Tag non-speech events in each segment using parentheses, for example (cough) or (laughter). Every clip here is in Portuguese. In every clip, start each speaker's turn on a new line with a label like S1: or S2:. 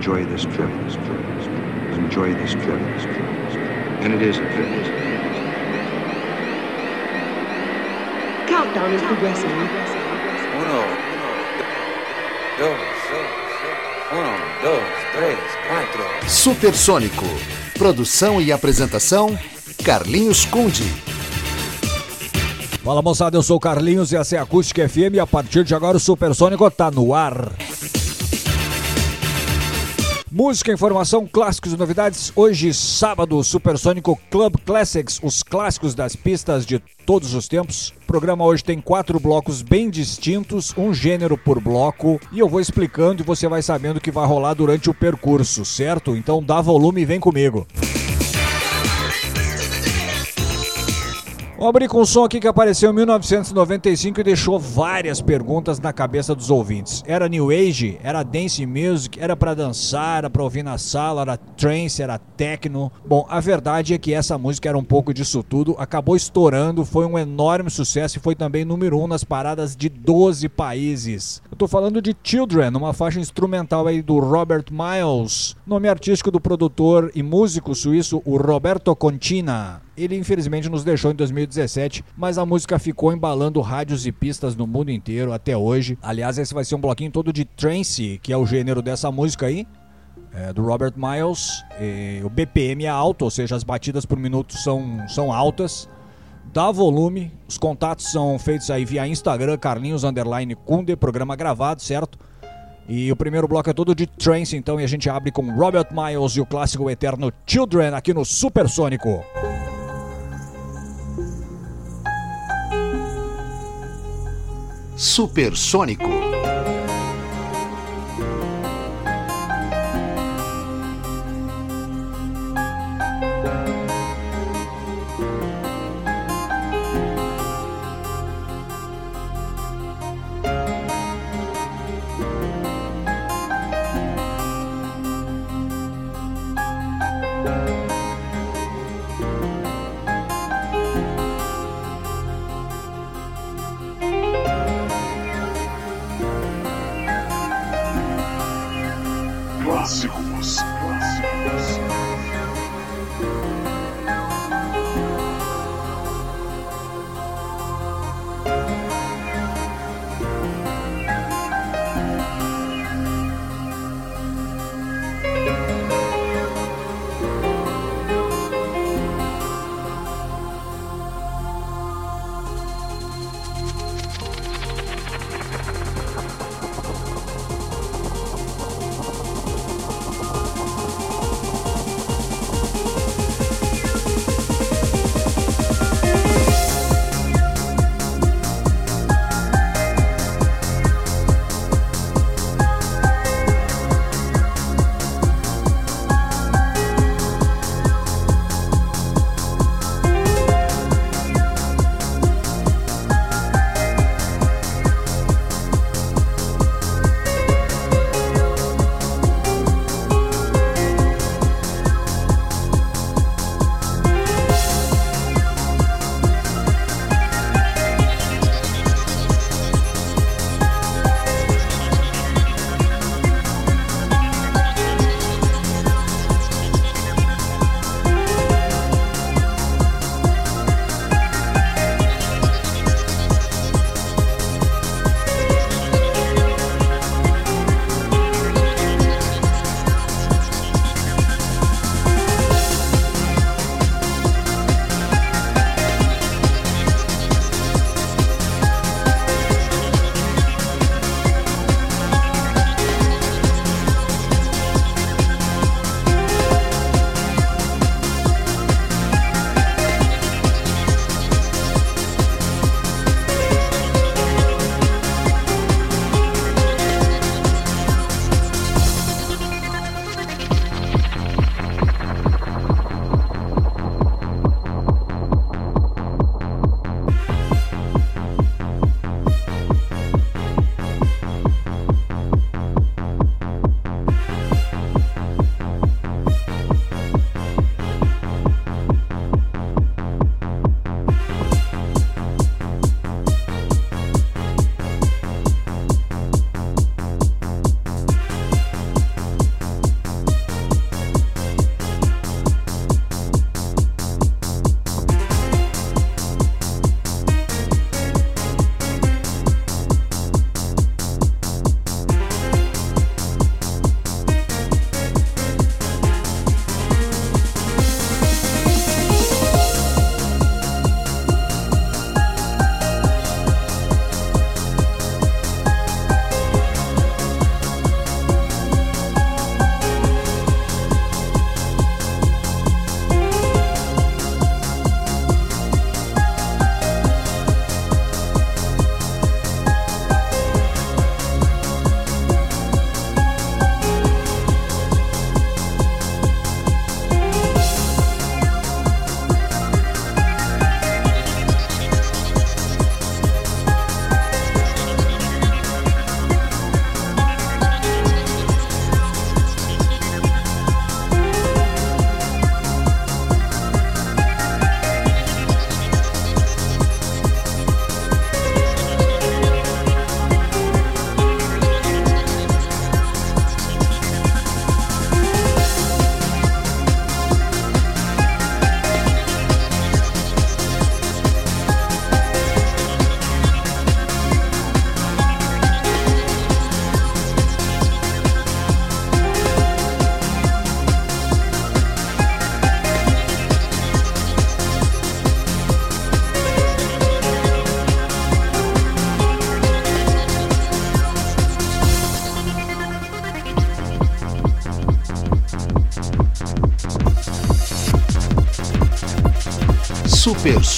S1: enjoy this trip. Enjoy this trip. And it is a trip.
S2: Countdown is progressing.
S3: Uno, dos, uno, dos, três, quatro.
S4: Supersônico. Produção e apresentação: Carlinhos Conde.
S5: Fala moçada, eu sou o Carlinhos e essa é a Acústica FM e a partir de agora o Supersônico tá no ar. Música, informação, clássicos e novidades. Hoje, sábado, Supersônico Club Classics, os clássicos das pistas de todos os tempos. O programa hoje tem quatro blocos bem distintos, um gênero por bloco, e eu vou explicando e você vai sabendo o que vai rolar durante o percurso, certo? Então dá volume e vem comigo. Vamos abrir com um som aqui que apareceu em 1995 e deixou várias perguntas na cabeça dos ouvintes. Era New Age? Era Dance Music? Era para dançar? Era pra ouvir na sala? Era trance? Era techno? Bom, a verdade é que essa música era um pouco disso tudo, acabou estourando, foi um enorme sucesso e foi também número um nas paradas de 12 países. Eu tô falando de Children, uma faixa instrumental aí do Robert Miles, nome artístico do produtor e músico suíço o Roberto Contina. Ele infelizmente nos deixou em 2017, mas a música ficou embalando rádios e pistas no mundo inteiro até hoje. Aliás, esse vai ser um bloquinho todo de trance, que é o gênero dessa música aí. É, do Robert Miles, e o BPM é alto, ou seja, as batidas por minuto são, são altas. Dá volume, os contatos são feitos aí via Instagram, Carlinhos Underline Kunde, programa gravado, certo? E o primeiro bloco é todo de trance, então, e a gente abre com Robert Miles e o clássico eterno Children aqui no Supersônico.
S4: Supersônico.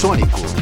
S6: Supersônico.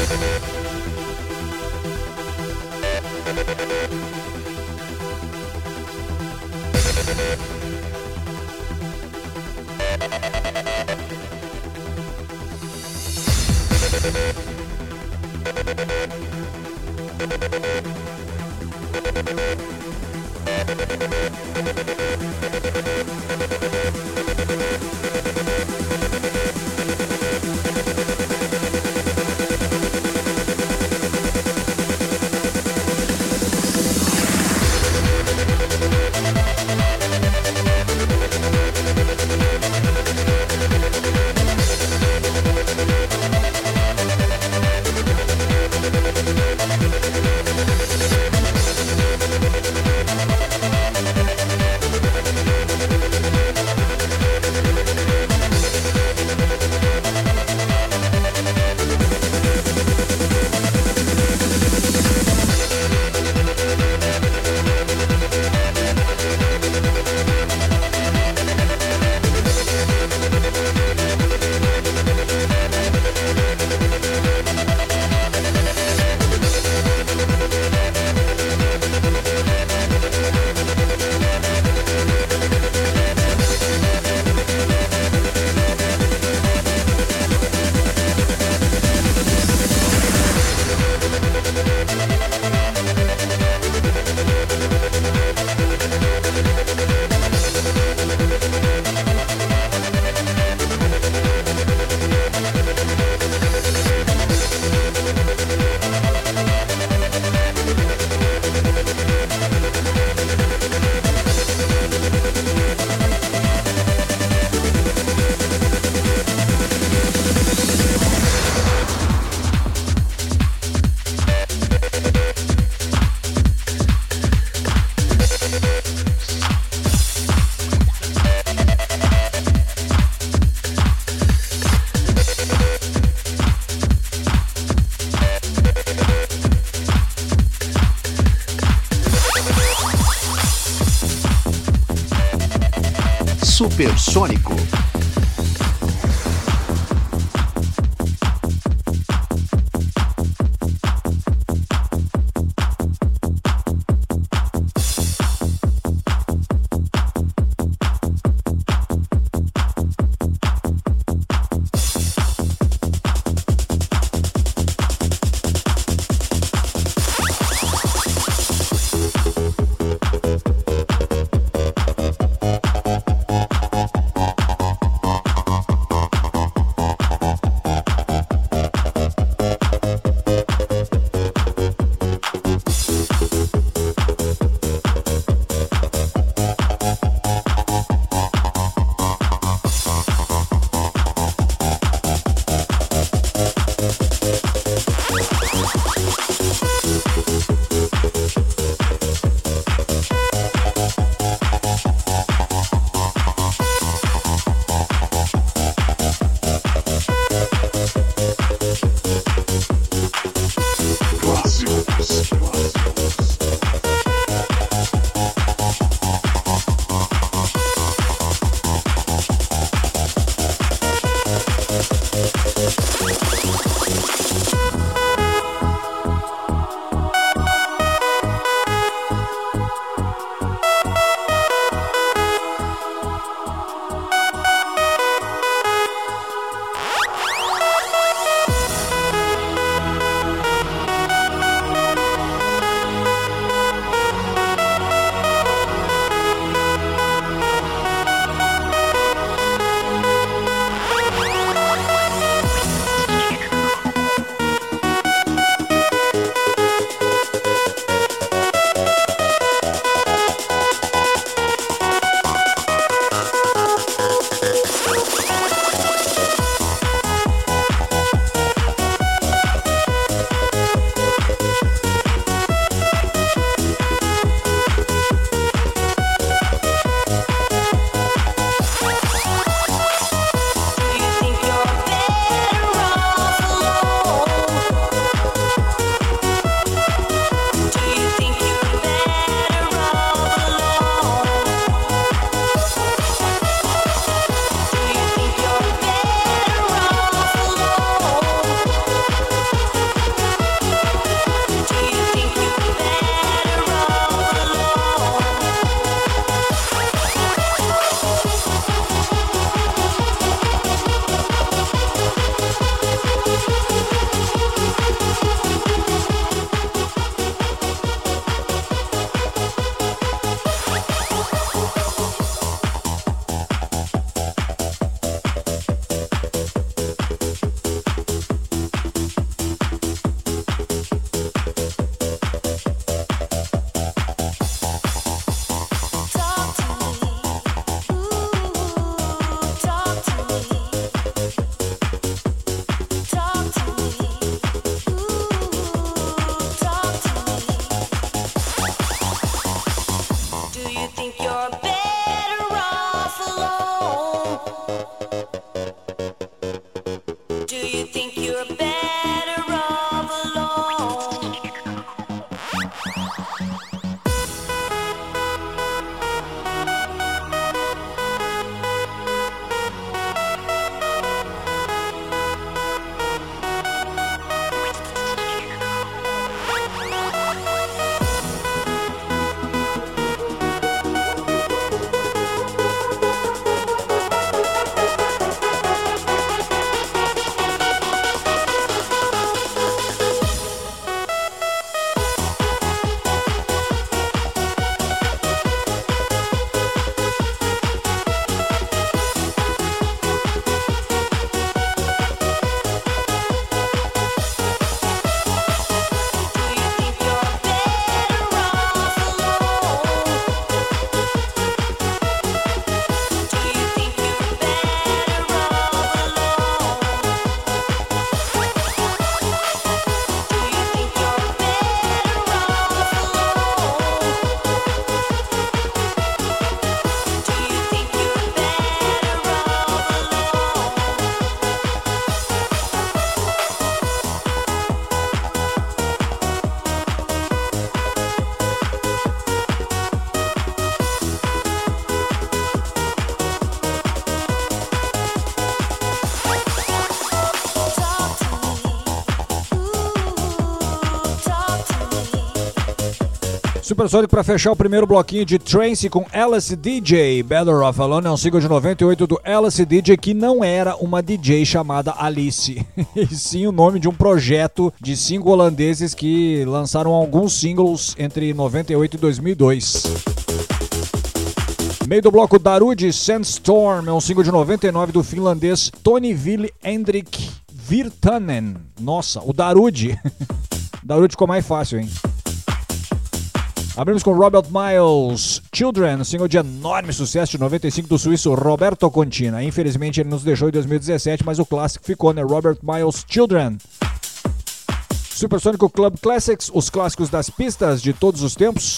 S7: We'll be.
S8: Supersônico.
S9: Supersonic para fechar o primeiro bloquinho de Trance com Alice DJ. Better Off Alone é um single de 98 do Alice DJ que não era uma DJ chamada Alice, (laughs) e sim o nome de um projeto de cinco holandeses que lançaram alguns singles entre 98 e 2002. Meio do bloco Darude Sandstorm é um single de 99 do finlandês Tony Ville Hendrik Virtanen. Nossa, o Darude. (laughs) Darude ficou mais fácil, hein? Abrimos com Robert Miles, Children, single de enorme sucesso de 95 do suíço Roberto Contina. Infelizmente ele nos deixou em 2017, mas o clássico ficou, né? Robert Miles, Children. Supersonic Club Classics, os clássicos das pistas de todos os tempos.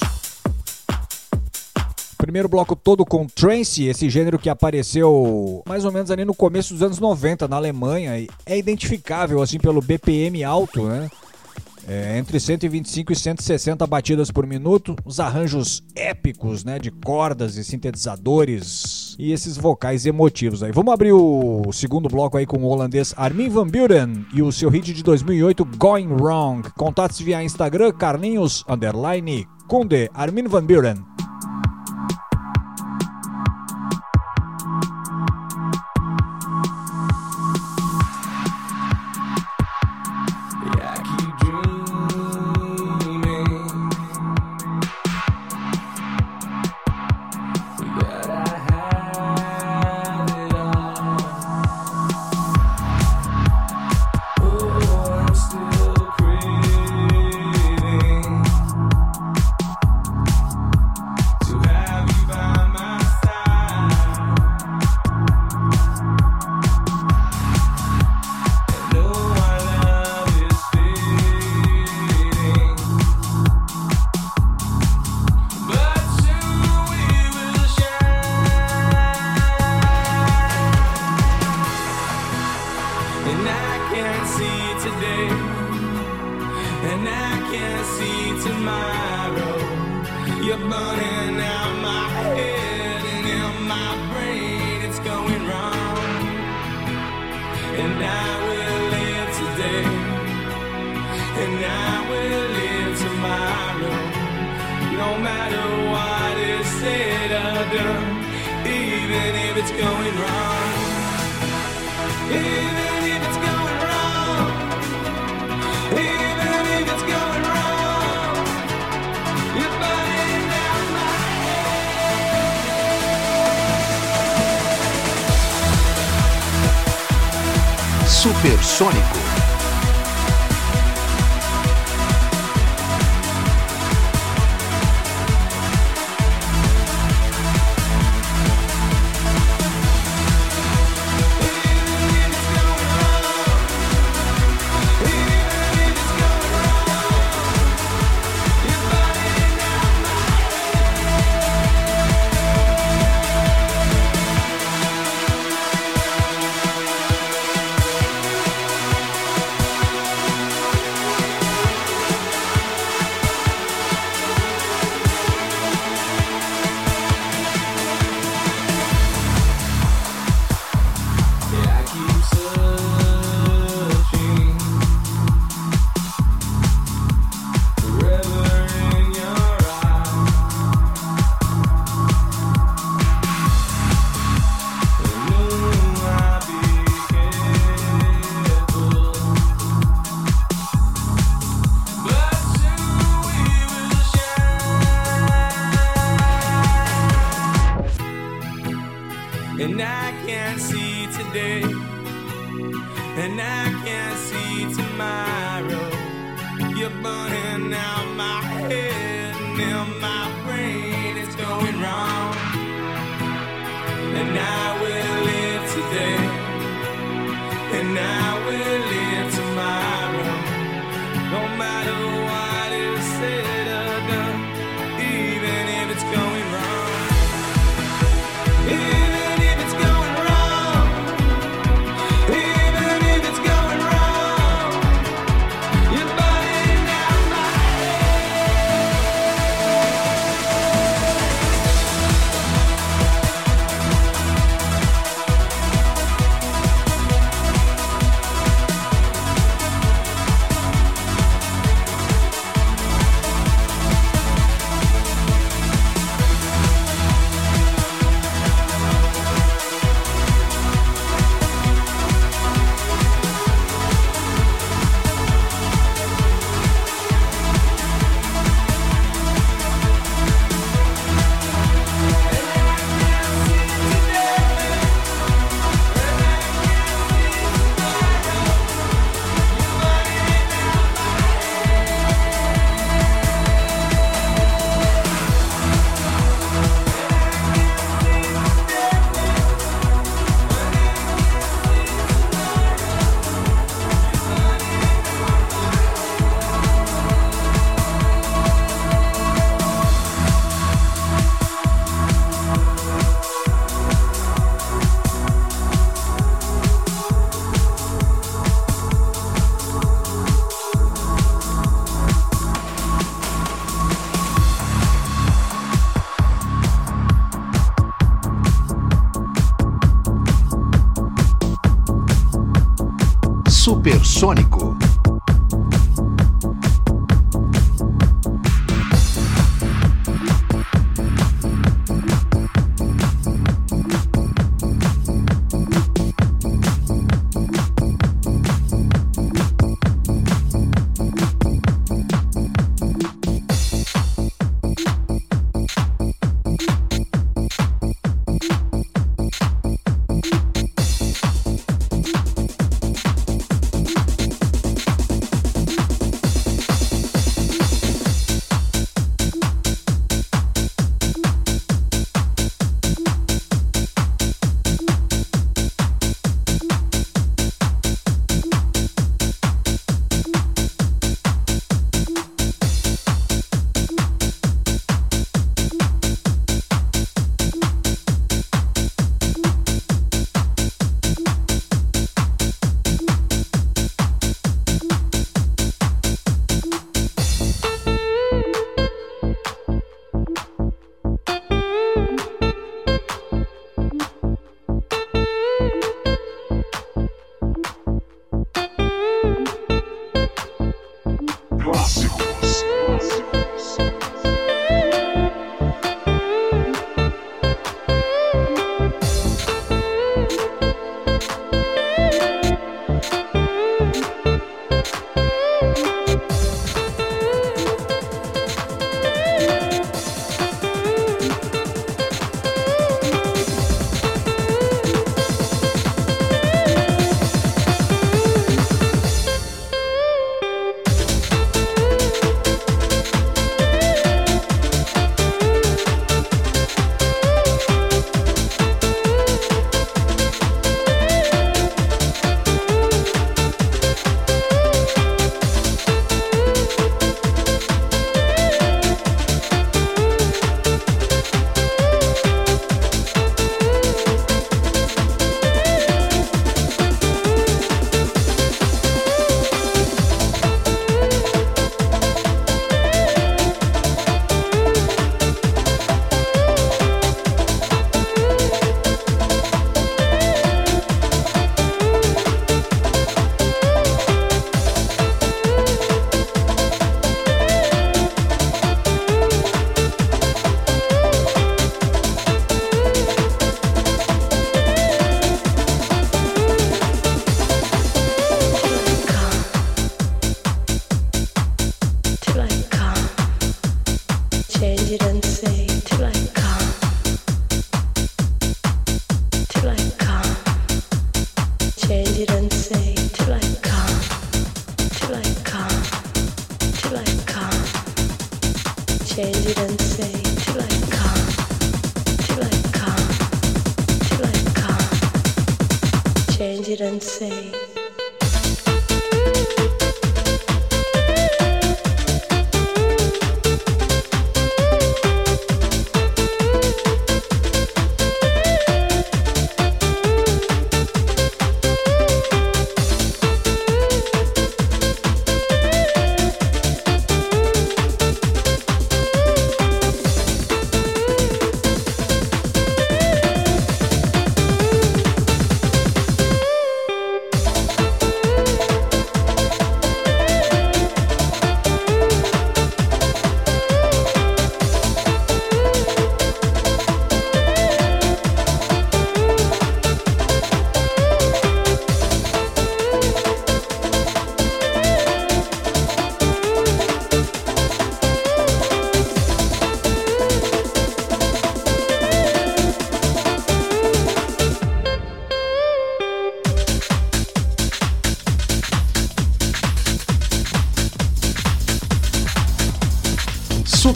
S9: Primeiro bloco todo com trance, esse gênero que apareceu mais ou menos ali no começo dos anos 90 na Alemanha e é identificável assim pelo BPM alto, né? É, entre 125 e 160 batidas por minuto, os arranjos épicos, né, de cordas e sintetizadores e esses vocais emotivos aí. Vamos abrir o segundo bloco aí com o holandês Armin van Buren e o seu hit de 2008 Going Wrong. Contatos via Instagram Carlinhos underline Kunde Armin van Buren.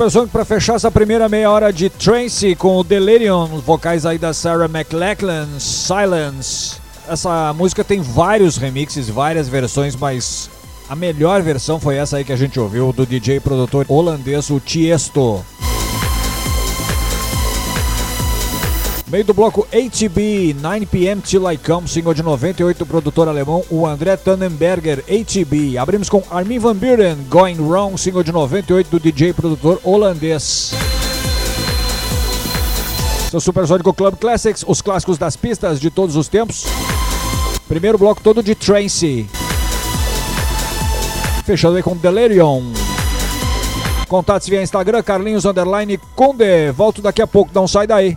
S5: Supersonic para fechar essa primeira meia hora de Tracy com o Delirium, vocais aí da Sarah McLachlan, Silence. Essa música tem vários remixes, várias versões, mas a melhor versão foi essa aí que a gente ouviu do DJ produtor holandês o Tiesto. Meio do bloco ATB, 9pm Till I Come, single de 98 do produtor alemão, o André Tannenberger, ATB. Abrimos com Armin van Buren, Going Wrong, single de 98 do DJ produtor holandês. Seu Supersônico Club Classics, os clássicos das pistas de todos os tempos. Primeiro bloco todo de Tracy. Fechando aí com Delirium. Contatos via Instagram, Carlinhos Underline Conde. Volto daqui a pouco, não sai daí.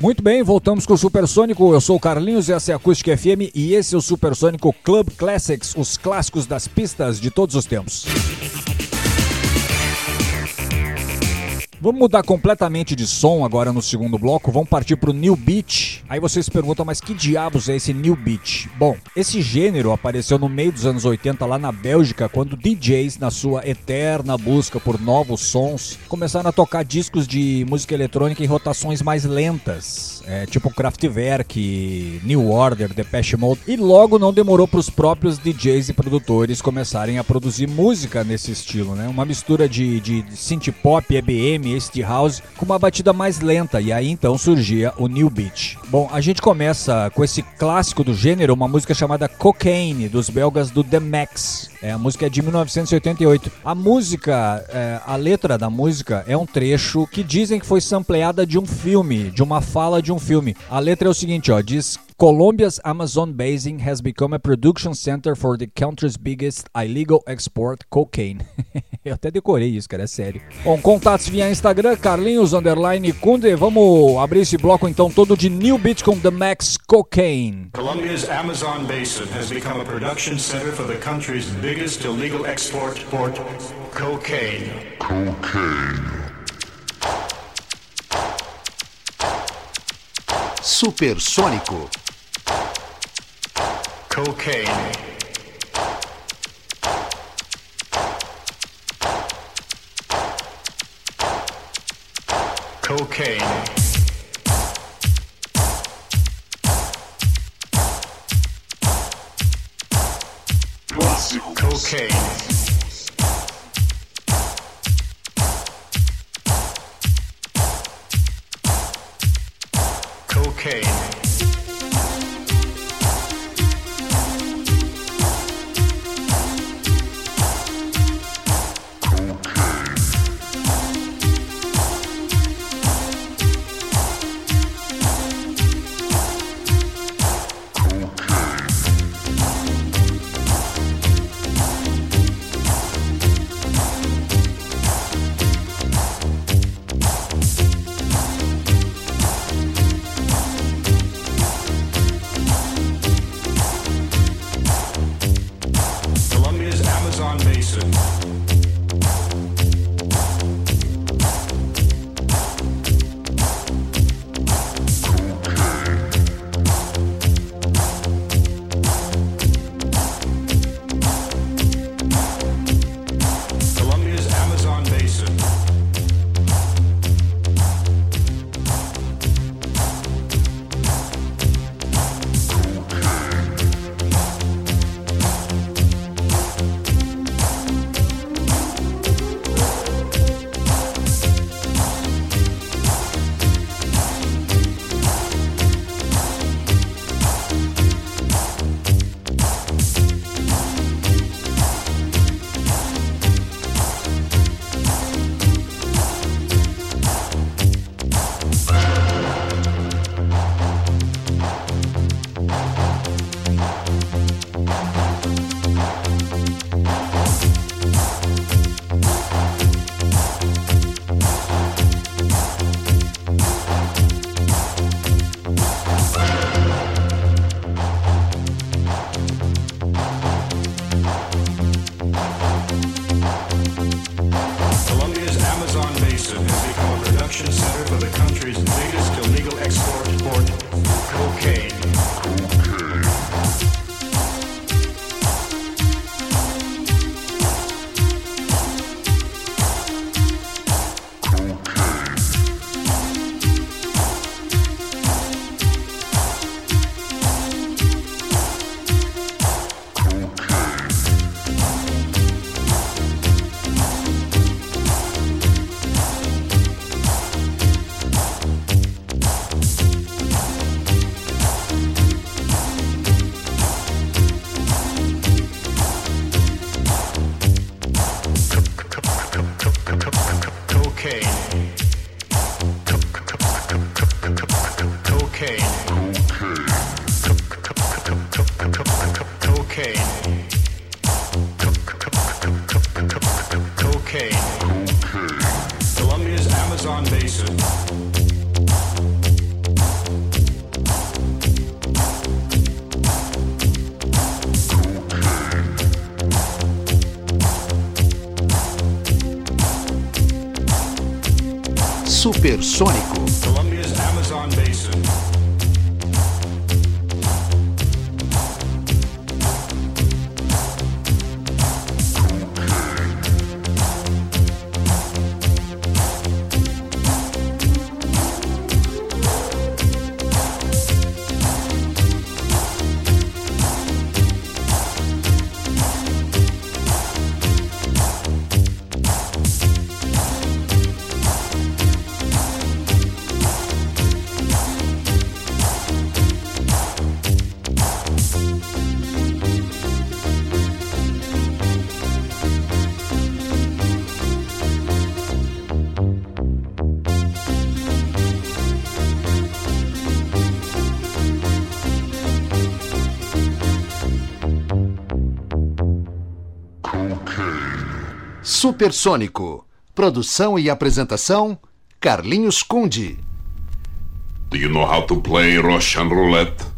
S5: Muito bem, voltamos com o Supersônico. Eu sou o Carlinhos, essa é a Acústica FM e esse é o Supersônico Club Classics, os clássicos das pistas de todos os tempos. Vamos mudar completamente de som agora no segundo bloco. Vamos partir pro New Beat. Aí vocês perguntam, mas que diabos é esse New Beat? Bom, esse gênero apareceu no meio dos anos 80 lá na Bélgica, quando DJs, na sua eterna busca por novos sons, começaram a tocar discos de música eletrônica em rotações mais lentas, é, tipo Kraftwerk, New Order, Depeche Mode. E logo não demorou para os próprios DJs e produtores começarem a produzir música nesse estilo, né? Uma mistura de, de synth pop, EBM, acid house com uma batida mais lenta e aí então surgia o New Beat. Bom, a gente começa com esse clássico do gênero, uma música chamada Cocaine dos belgas do The Max. É, a música é de 1988. A música, é, a letra da música é um trecho que dizem que foi sampleada de um filme, de uma fala de um filme. A letra é o seguinte, ó, diz Colombia's Amazon basin has become a production center for the country's biggest illegal export cocaine. (laughs) Eu até decorei isso, cara, é sério. Bom, contatos via Instagram, Carlinhos Underline Kunde. Vamos abrir esse bloco então todo de New Beat com The Max Cocaine.
S10: Colombia's Amazon basin has become a production center for the country's biggest illegal export port, cocaine.
S11: Supersônico.
S10: Cocaine. Cocaine.
S12: Clássicos.
S10: Cocaine. Cocaine. 帅
S6: Supersônico. Produção e apresentação: Carlinhos Conde.
S13: Do you know how to play Russian roulette?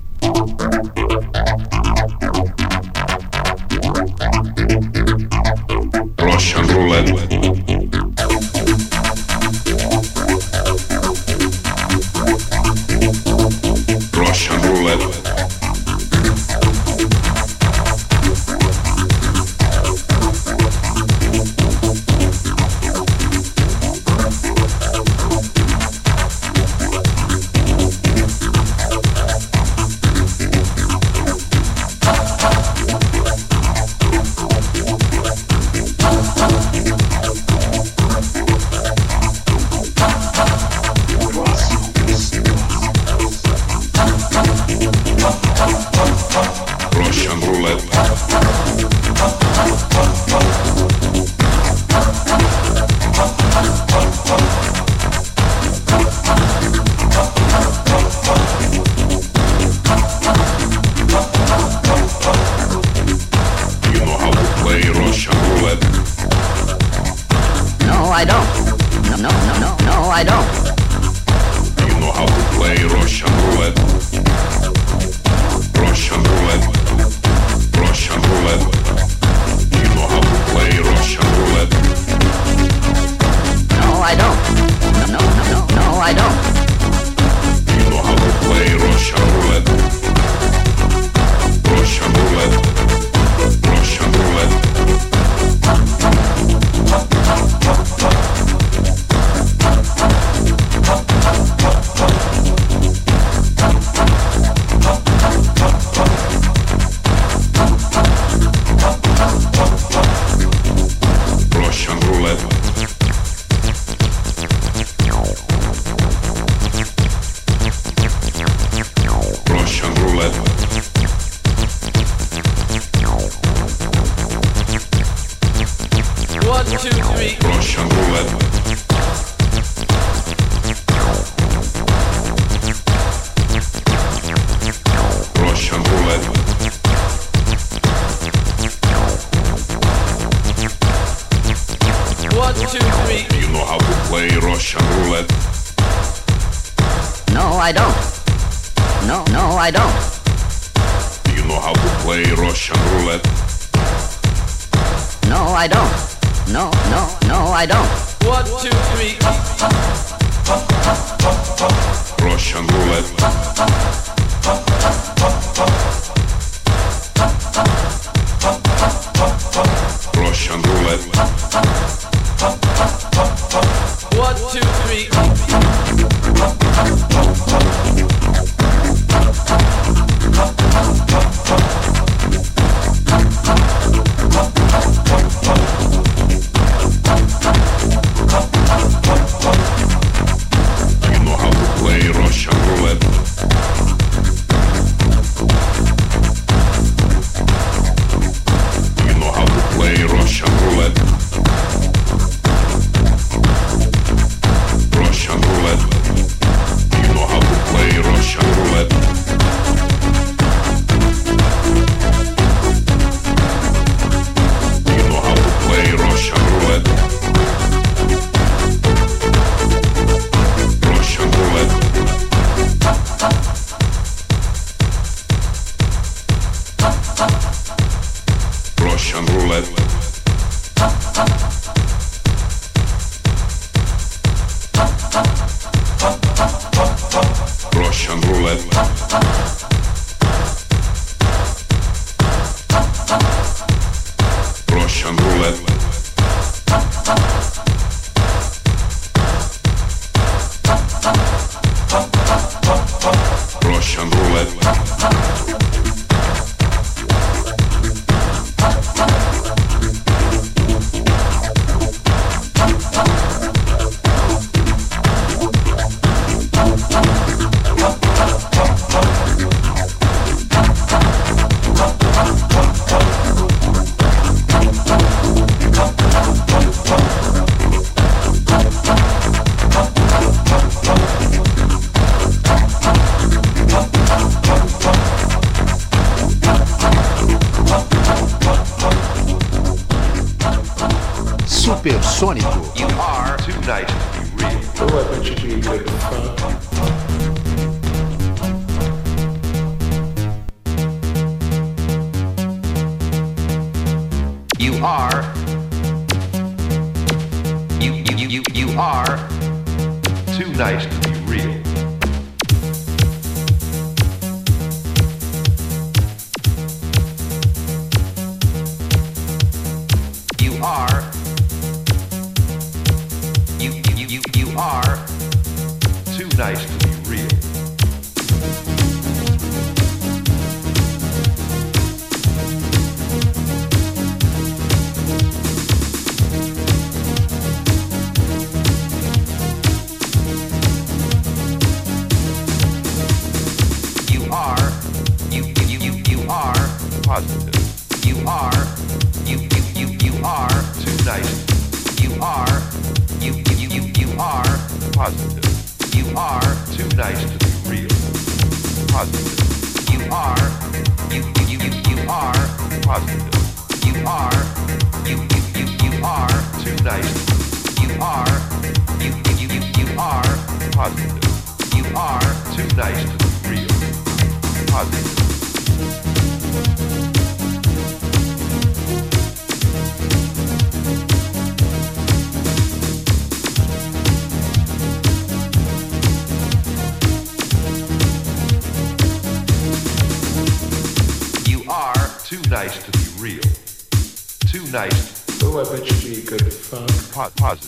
S14: pause, pause.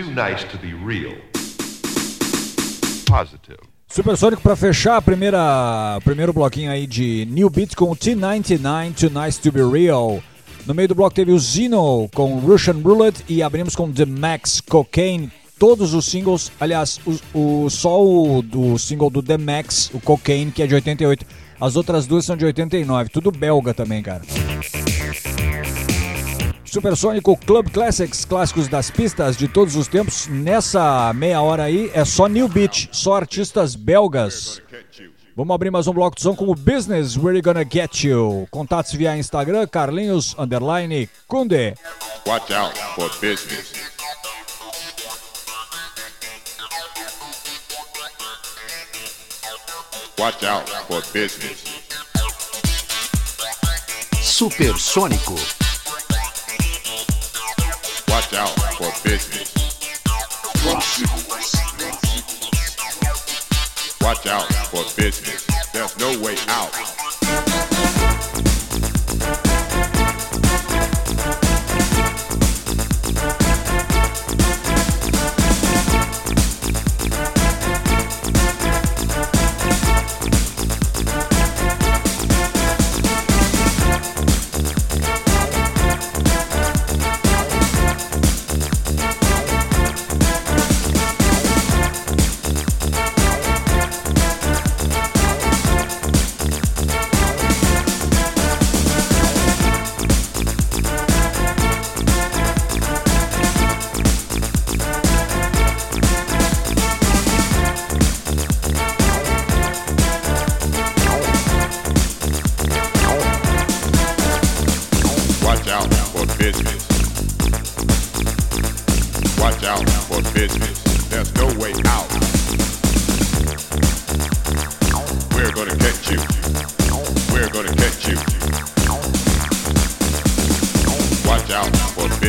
S14: Too nice to be real. Positive.
S5: Supersônico pra fechar a primeira primeiro bloquinho aí de New Beat com T99 Too Nice to Be Real. No meio do bloco teve o Zeno com Russian Roulette e abrimos com The Max Cocaine. Todos os singles, aliás, o, o, só o do single do The Max, o Cocaine, que é de 88. As outras duas são de 89, tudo belga também, cara. Supersônico Club Classics, clássicos das pistas de todos os tempos. Nessa meia hora aí é só New Beat, só artistas belgas. Vamos abrir mais um bloco de som com o Business Where You Gonna Get You. Contatos via Instagram, Carlinhos Underline Kunde.
S15: Watch out for business. Watch out for business.
S6: Supersônico.
S15: Watch out for business. Watch out for business. There's no way out.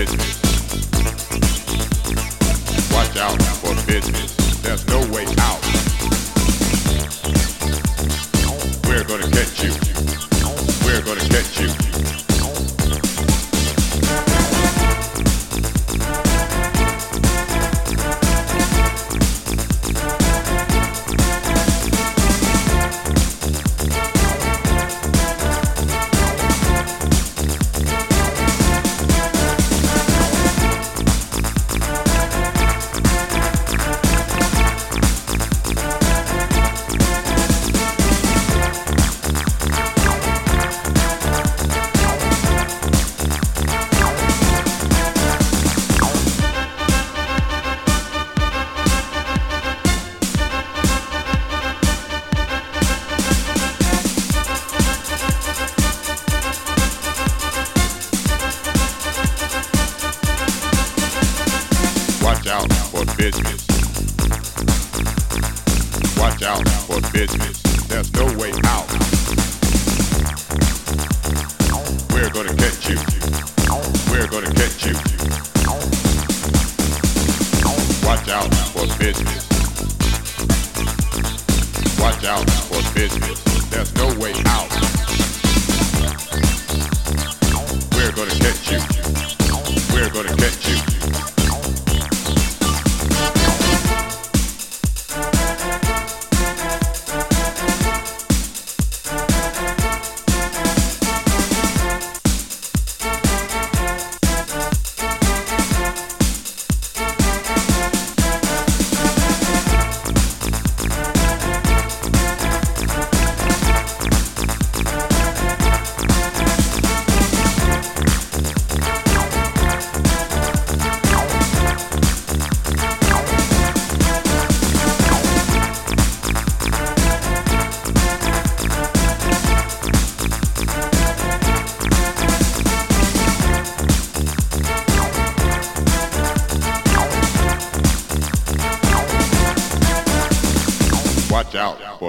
S15: For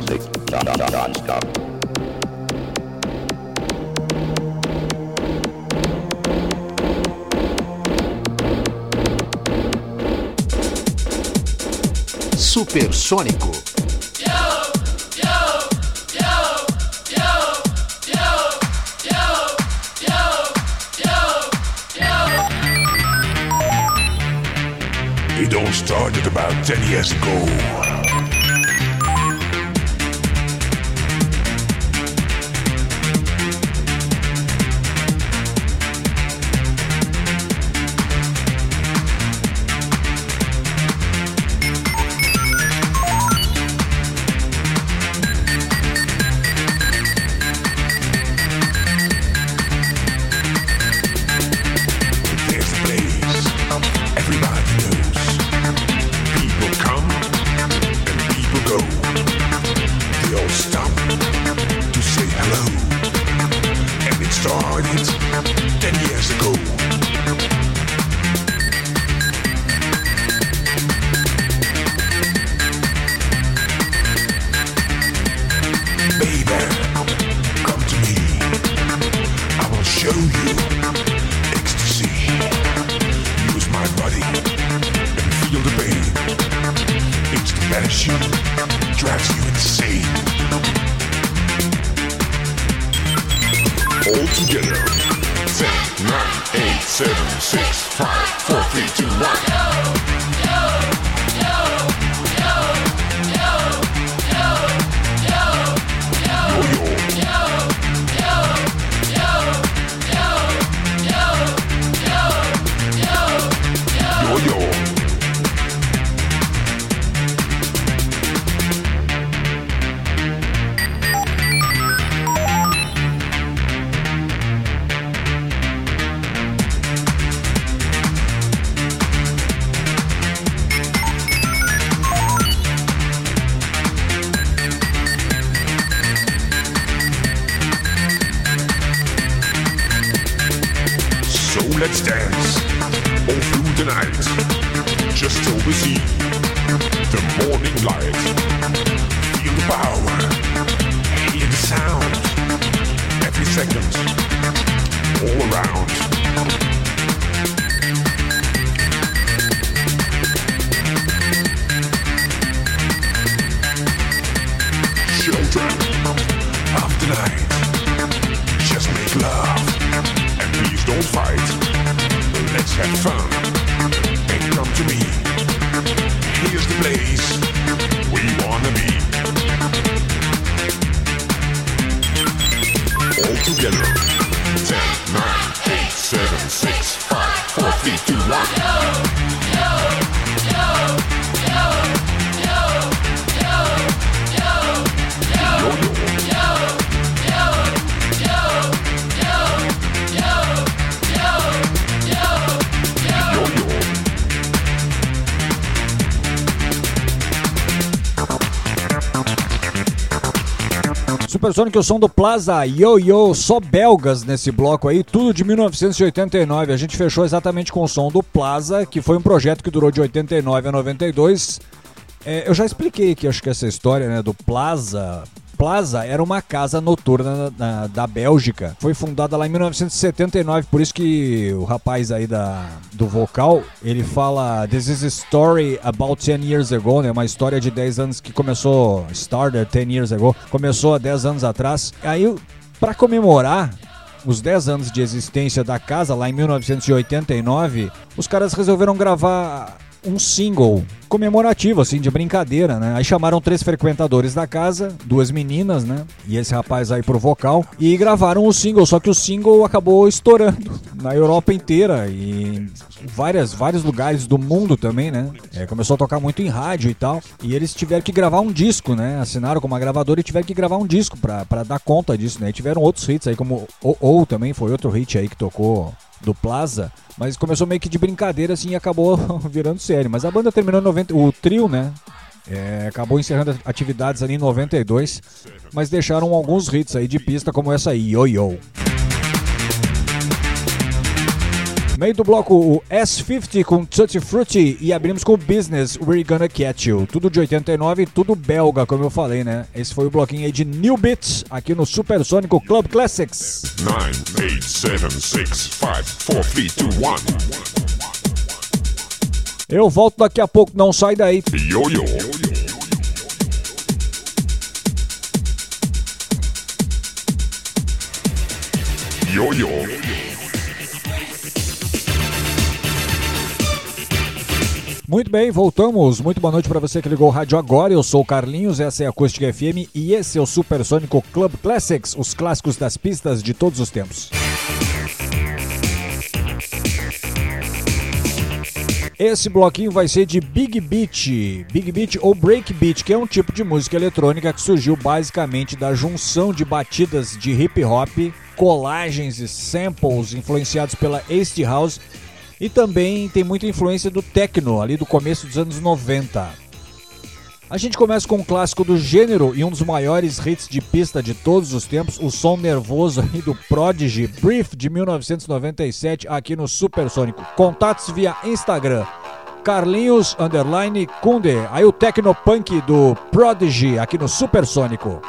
S16: music non-stop.
S6: Supersônico.
S2: It all started about 10 years ago.
S5: Supersonic, o som do Plaza Yo Yo, só belgas nesse bloco aí, tudo de 1989. A gente fechou exatamente com o som do Plaza, que foi um projeto que durou de 89 a 92. É, eu já expliquei aqui, acho que essa história né, do Plaza. Plaza era uma casa noturna na- da Bélgica. Foi fundada lá em 1979, por isso que o rapaz aí da, do vocal, ele fala This is a story about 10 years ago, né? Uma história de 10 anos que começou, started 10 years ago, começou há 10 anos atrás. Aí, para comemorar os 10 anos de existência da casa, lá em 1989, os caras resolveram gravar um single comemorativo, assim, de brincadeira, né? Aí chamaram três frequentadores da casa, duas meninas, né? E esse rapaz aí pro vocal, e gravaram o single, só que o single acabou estourando na Europa inteira e em várias, vários lugares do mundo também, né? É, começou a tocar muito em rádio e tal, e eles tiveram que gravar um disco, né? Assinaram com uma gravadora e tiveram que gravar um disco pra, pra dar conta disso, né? E tiveram outros hits aí, como ou, ou também foi outro hit aí que tocou do Plaza, mas começou meio que de brincadeira assim e acabou (laughs) virando sério. Mas a banda terminou em 90, o trio, né? é, acabou encerrando atividades ali em 92, mas deixaram alguns hits aí de pista como essa aí, Yo Yo. Meio do bloco o S50 com Tutti Frutti e abrimos com Business, We're Gonna Catch You. Tudo de 89 tudo belga, como eu falei, né? Esse foi o bloquinho aí de New Beats aqui no Supersônico Club Classics.
S2: 9, 8, 7, 6, 5, 4, 3, 2, 1.
S5: Eu volto daqui a pouco, não sai daí.
S2: Yo-yo. Yo-yo.
S5: Muito bem, voltamos. Muito boa noite para você que ligou o rádio agora. Eu sou o Carlinhos, essa é a Acústica FM e esse é o Supersônico Club Classics, os clássicos das pistas de todos os tempos. Esse bloquinho vai ser de Big Beat, Big Beat ou Break Beat, que é um tipo de música eletrônica que surgiu basicamente da junção de batidas de hip hop, colagens e samples influenciados pela Acid House e também tem muita influência do techno ali do começo dos anos 90. A gente começa com um clássico do gênero e um dos maiores hits de pista de todos os tempos, o som nervoso aí do Prodigy, Brief de 1997, aqui no Supersônico. Contatos via Instagram, Carlinhos Underline Kunde. Aí o Tecnopunk do Prodigy aqui no Supersônico.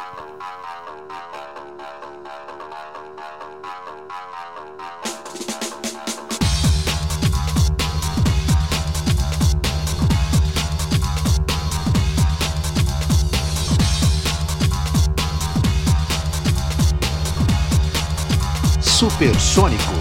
S17: Supersônico.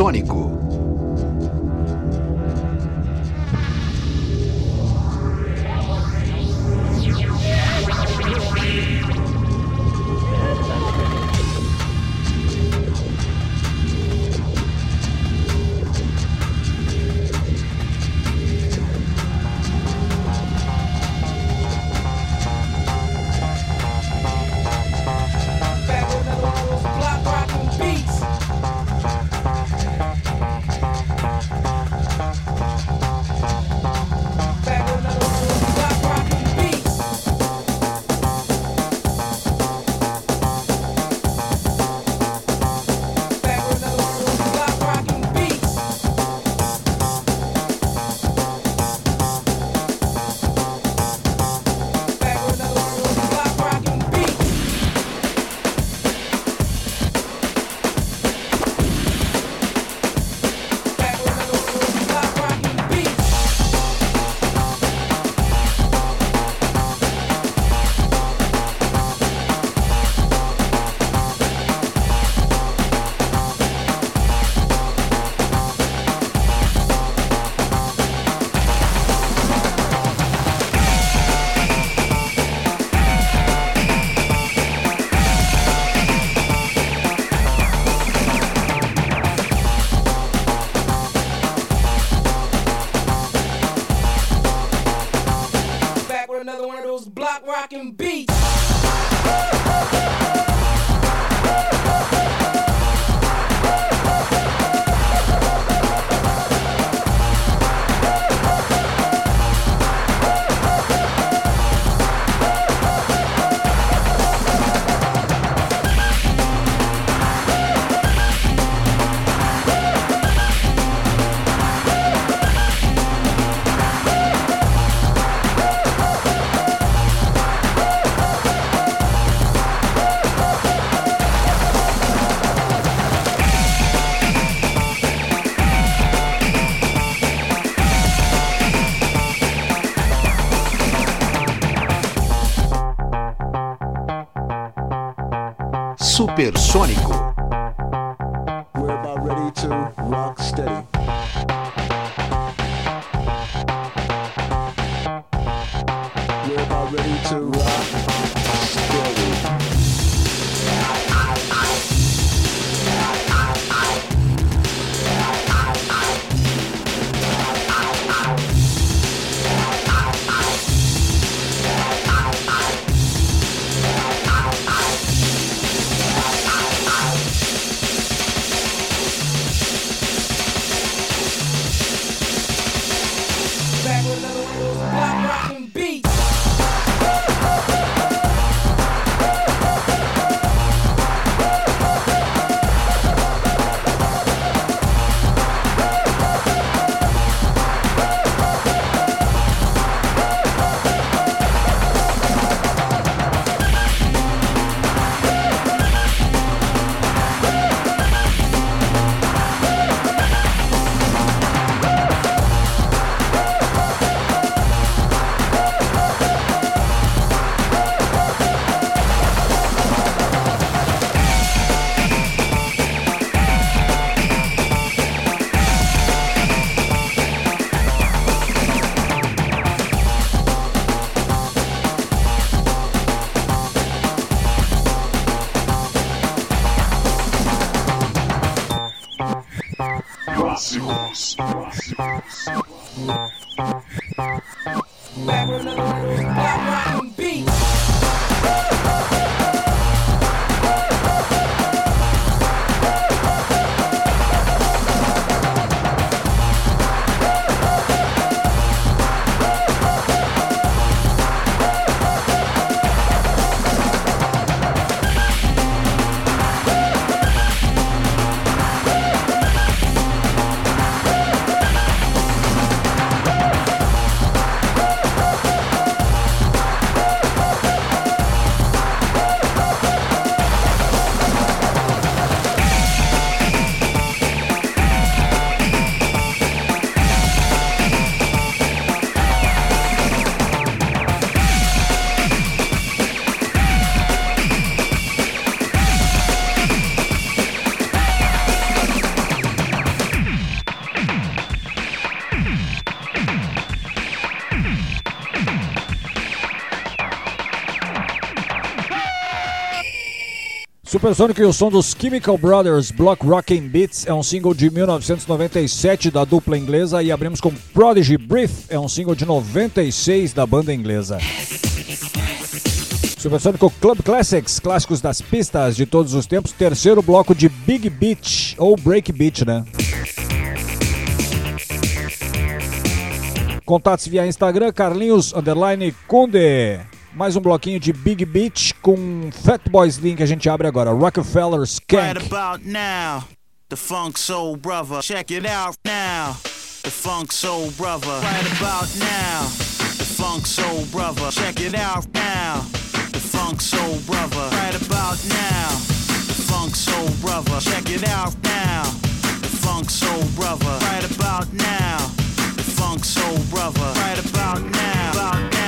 S17: Supersônico.
S4: Supersônico.
S5: Supersônico e o som dos Chemical Brothers Block Rockin' Beats é um single de 1997 da dupla inglesa e abrimos com Prodigy Breath é um single de 96 da banda inglesa. Supersônico Club Classics, clássicos das pistas de todos os tempos, terceiro bloco de Big Beat ou Break Beat, né? Contatos via Instagram, Carlinhos Underline Kunde. Mais um bloquinho de Big Beat com Fatboy Slim que a gente abre agora. Rockefeller
S18: Right
S5: Skank.
S18: about now, the funk soul brother. Check it out now, the funk soul brother. Right about now, the funk soul brother. Check it out now, the funk soul brother. Right about now, the funk soul brother. Check it out now, the funk soul brother. Right about now, the funk soul brother. Right about now, about now,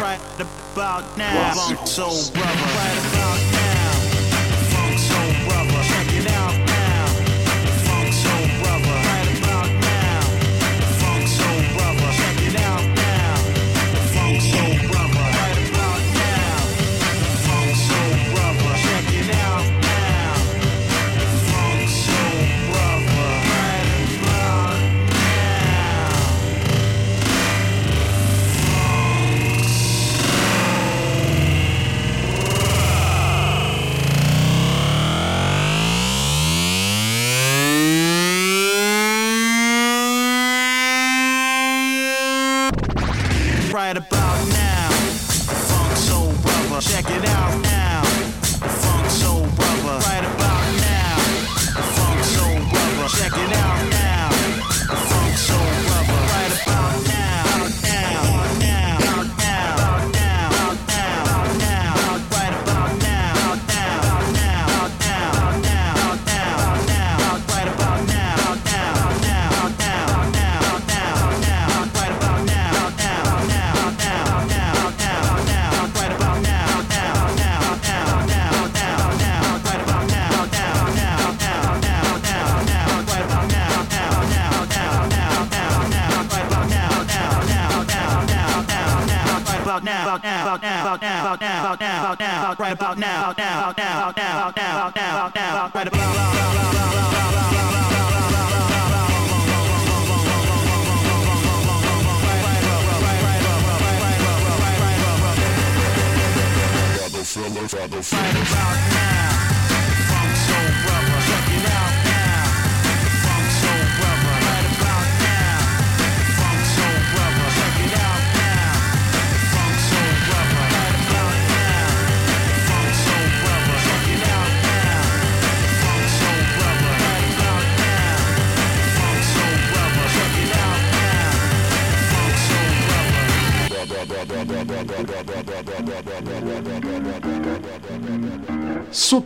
S18: Right about now, soul brother. Right about now,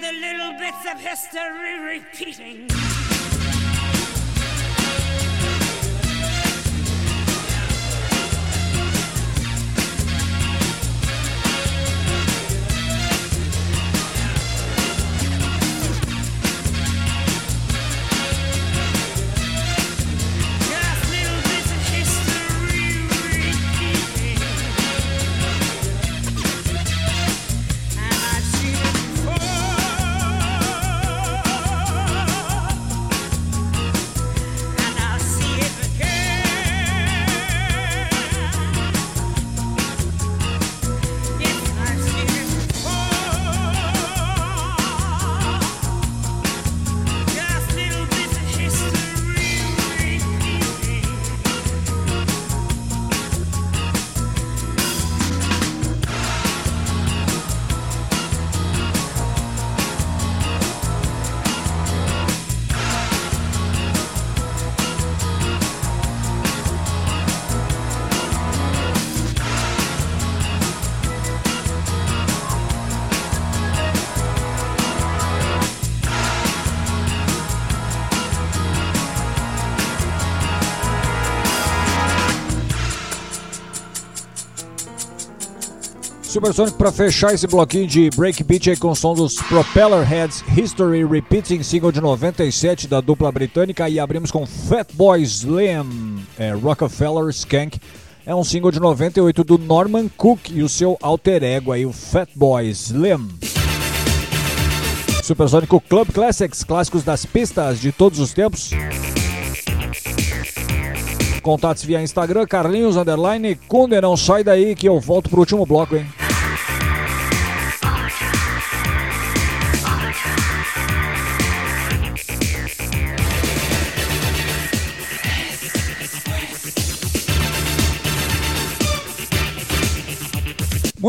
S19: the little bits of history repeating.
S5: Supersonic para fechar esse bloquinho de breakbeat aí com o som dos Propeller Heads History Repeating, single de 97 da dupla britânica e abrimos com Fatboy Slim, é, Rockefeller Skank. É um single de 98 do Norman Cook e o seu alter ego aí, o Fatboy Slim. Supersônico Club Classics, clássicos das pistas de todos os tempos. Contatos via Instagram, Carlinhos Underline Kunde, não sai daí que eu volto pro último bloco, hein?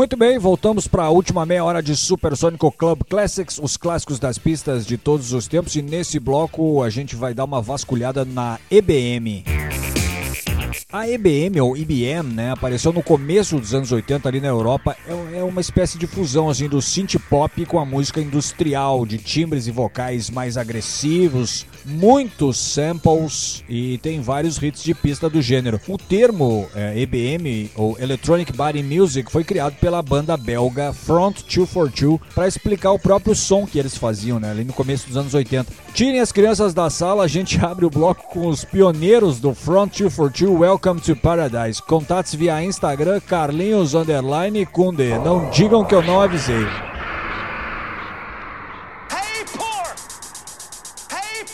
S5: Muito bem, voltamos para a última meia hora de Supersonic Club Classics, os clássicos das pistas de todos os tempos, e nesse bloco a gente vai dar uma vasculhada na EBM. A EBM ou IBM, né, apareceu no começo dos anos 80 ali na Europa. É, é uma espécie de fusão assim do synth pop com a música industrial, de timbres e vocais mais agressivos, muitos samples e tem vários hits de pista do gênero. O termo é, EBM ou Electronic Body Music foi criado pela banda belga Front 242 para explicar o próprio som que eles faziam, né, ali no começo dos anos 80. Tirem as crianças da sala, a gente (laughs) abre o bloco com os pioneiros do Front 242 Welcome to Paradise. Contatos via Instagram Carlinhos Underline Kunde. Não digam que eu não avisei.
S20: Hey, poor! Hey,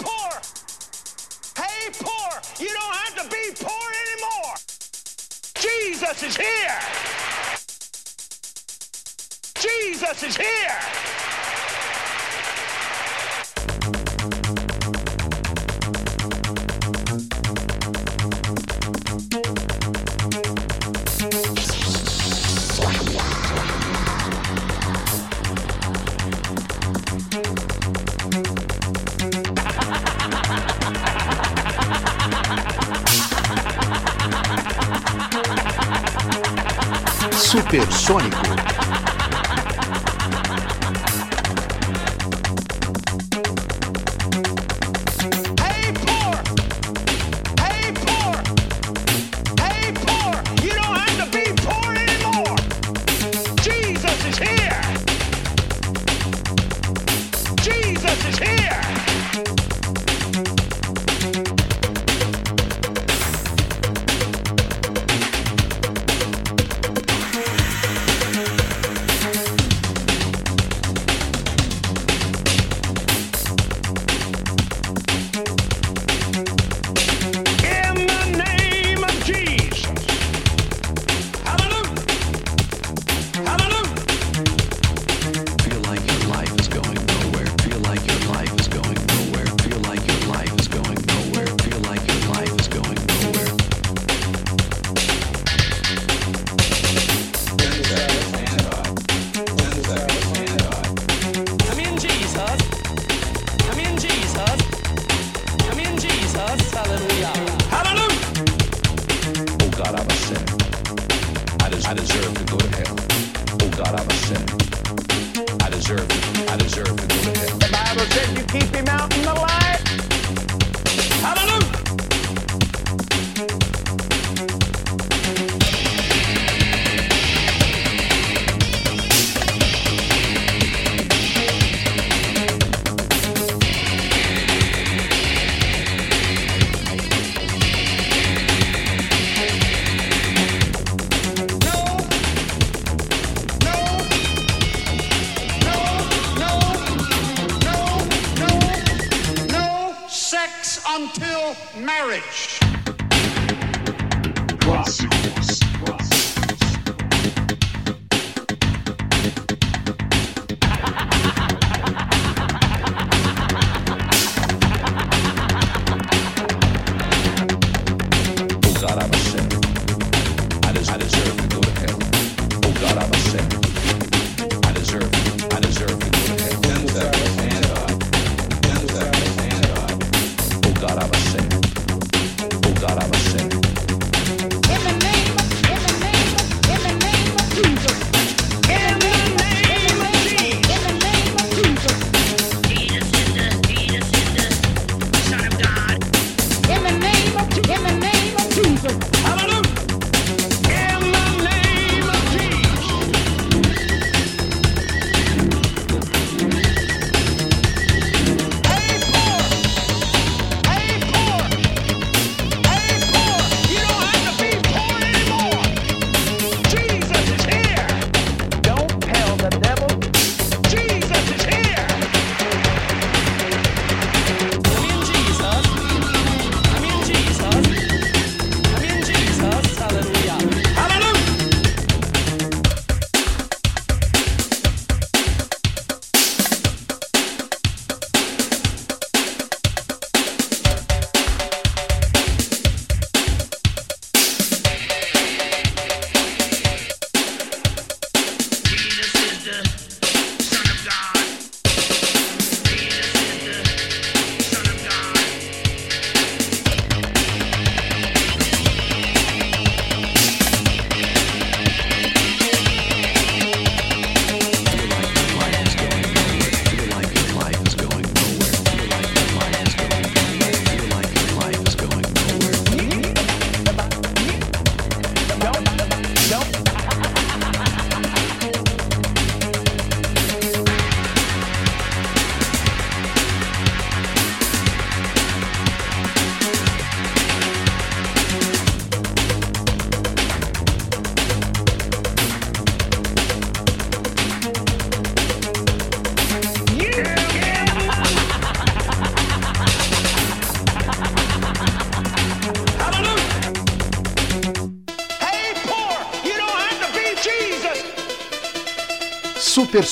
S21: Supersônico.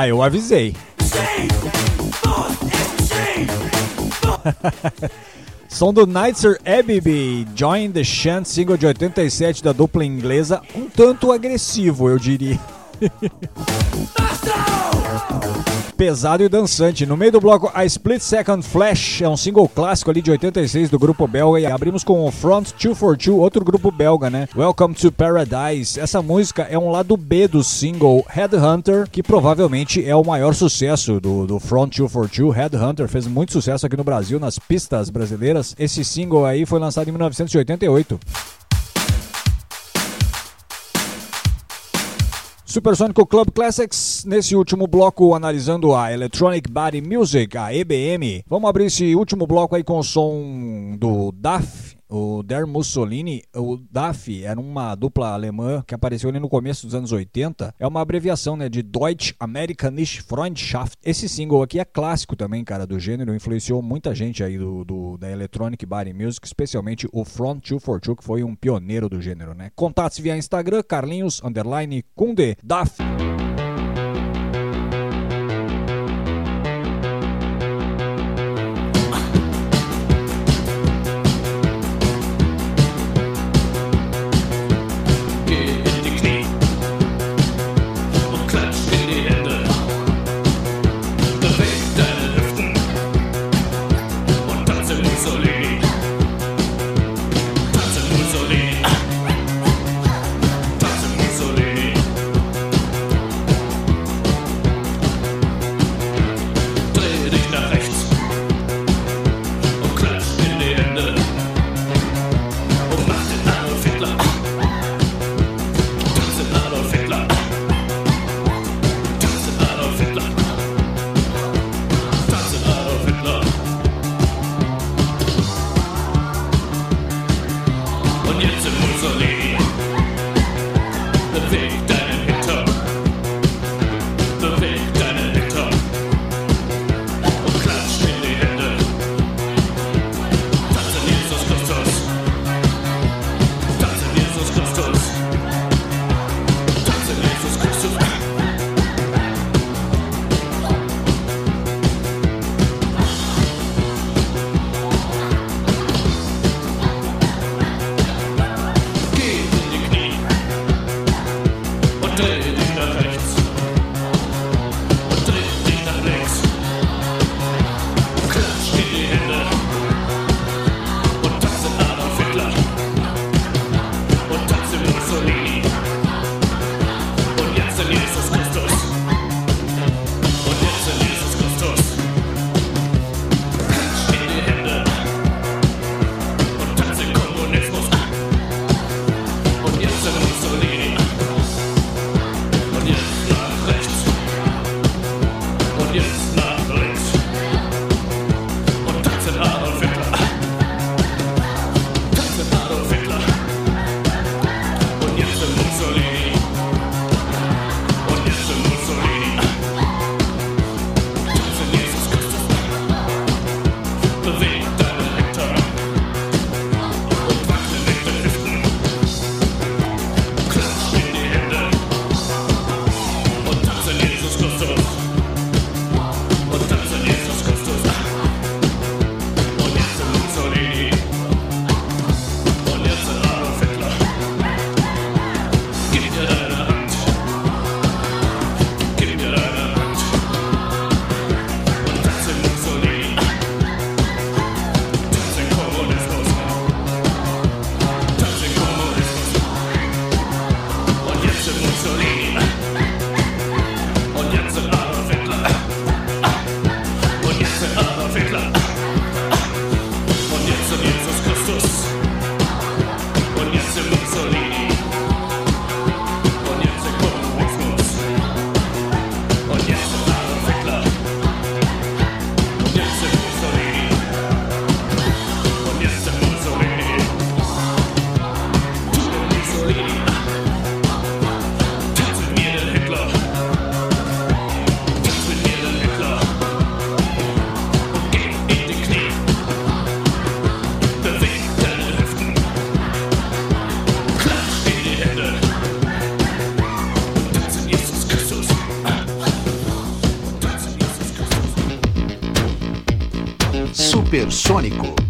S5: Ah, eu avisei. (laughs) Som do Nitzer Abbey, Join the Chant, single de 87 da dupla inglesa, um tanto agressivo, eu diria. (laughs) Pesado e dançante. No meio do bloco, a Split Second Flash é um single clássico ali de 86 do grupo belga. E abrimos com o Front 242, outro grupo belga, né? Welcome to Paradise. Essa música é um lado B do single Headhunter, que provavelmente é o maior sucesso do, do Front 242. Headhunter fez muito sucesso aqui no Brasil, nas pistas brasileiras. Esse single aí foi lançado em 1988. Supersonic Club Classics, nesse último bloco analisando a Electronic Body Music, a EBM. Vamos abrir esse último bloco aí com o som do DAF, o Der Mussolini. O DAF era uma dupla alemã que apareceu ali no começo dos anos 80. É uma abreviação né, de Deutsch Amerikanische Freundschaft. Esse single aqui é clássico também, cara, do gênero. Influenciou muita gente aí do, do da Electronic Body Music, especialmente o Front 242, que foi um pioneiro do gênero, né? Contatos via Instagram, Carlinhos, underline, Kunde, DAF.
S4: Supersônico.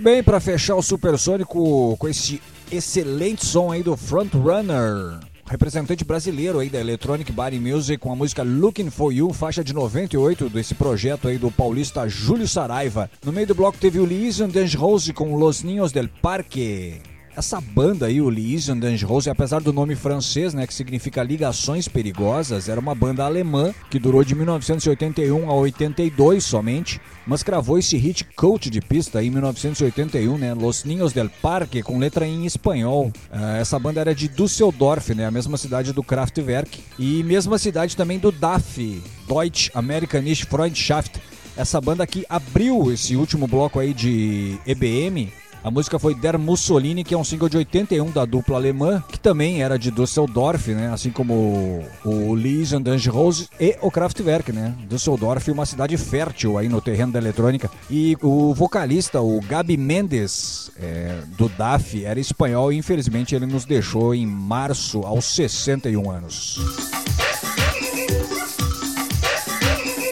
S5: Muito bem, para fechar o Supersônico com esse excelente som aí do Frontrunner, representante brasileiro aí da Electronic Body Music com a música Looking For You, faixa de 98 desse projeto aí do paulista Júlio Saraiva. No meio do bloco teve o Legion Dangerose com Los Niños del Parque. Essa banda aí, o Legion Dangerose, apesar do nome francês, né, que significa ligações perigosas, era uma banda alemã que durou de 1981 a 82 somente, mas cravou esse hit cult de pista em 1981, né, Los Niños del Parque, com letra em espanhol. Uh, essa banda era de Düsseldorf, né, a mesma cidade do Kraftwerk, e mesma cidade também do DAF, Deutsche Amerikanische Freundschaft. Essa banda aqui abriu esse último bloco aí de EBM A música foi Der Mussolini, que é um single de 81 da dupla alemã, que também era de Düsseldorf, né? Assim como o Lies and Rose e o Kraftwerk, né? Düsseldorf, uma cidade fértil aí no terreno da eletrônica. E o vocalista, o Gabi Mendes, é, do DAF, era espanhol e infelizmente ele nos deixou em março, aos 61 anos.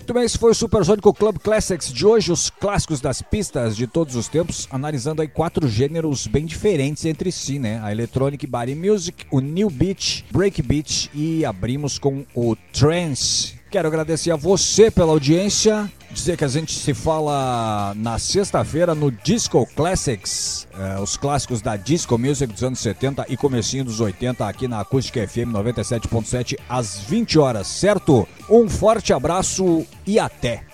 S5: Muito bem, esse foi o Supersônico Club Classics de hoje, os clássicos das pistas de todos os tempos, analisando aí quatro gêneros bem diferentes entre si, né? A Electronic Body Music, o New Beat, Break Beat e abrimos com o Trance. Quero agradecer a você pela audiência, dizer que a gente se fala na sexta-feira no Disco Classics, eh, os clássicos da Disco Music dos anos 70 e comecinho dos 80 aqui na Acústica FM 97.7 às 20 horas, certo? Um forte abraço e até!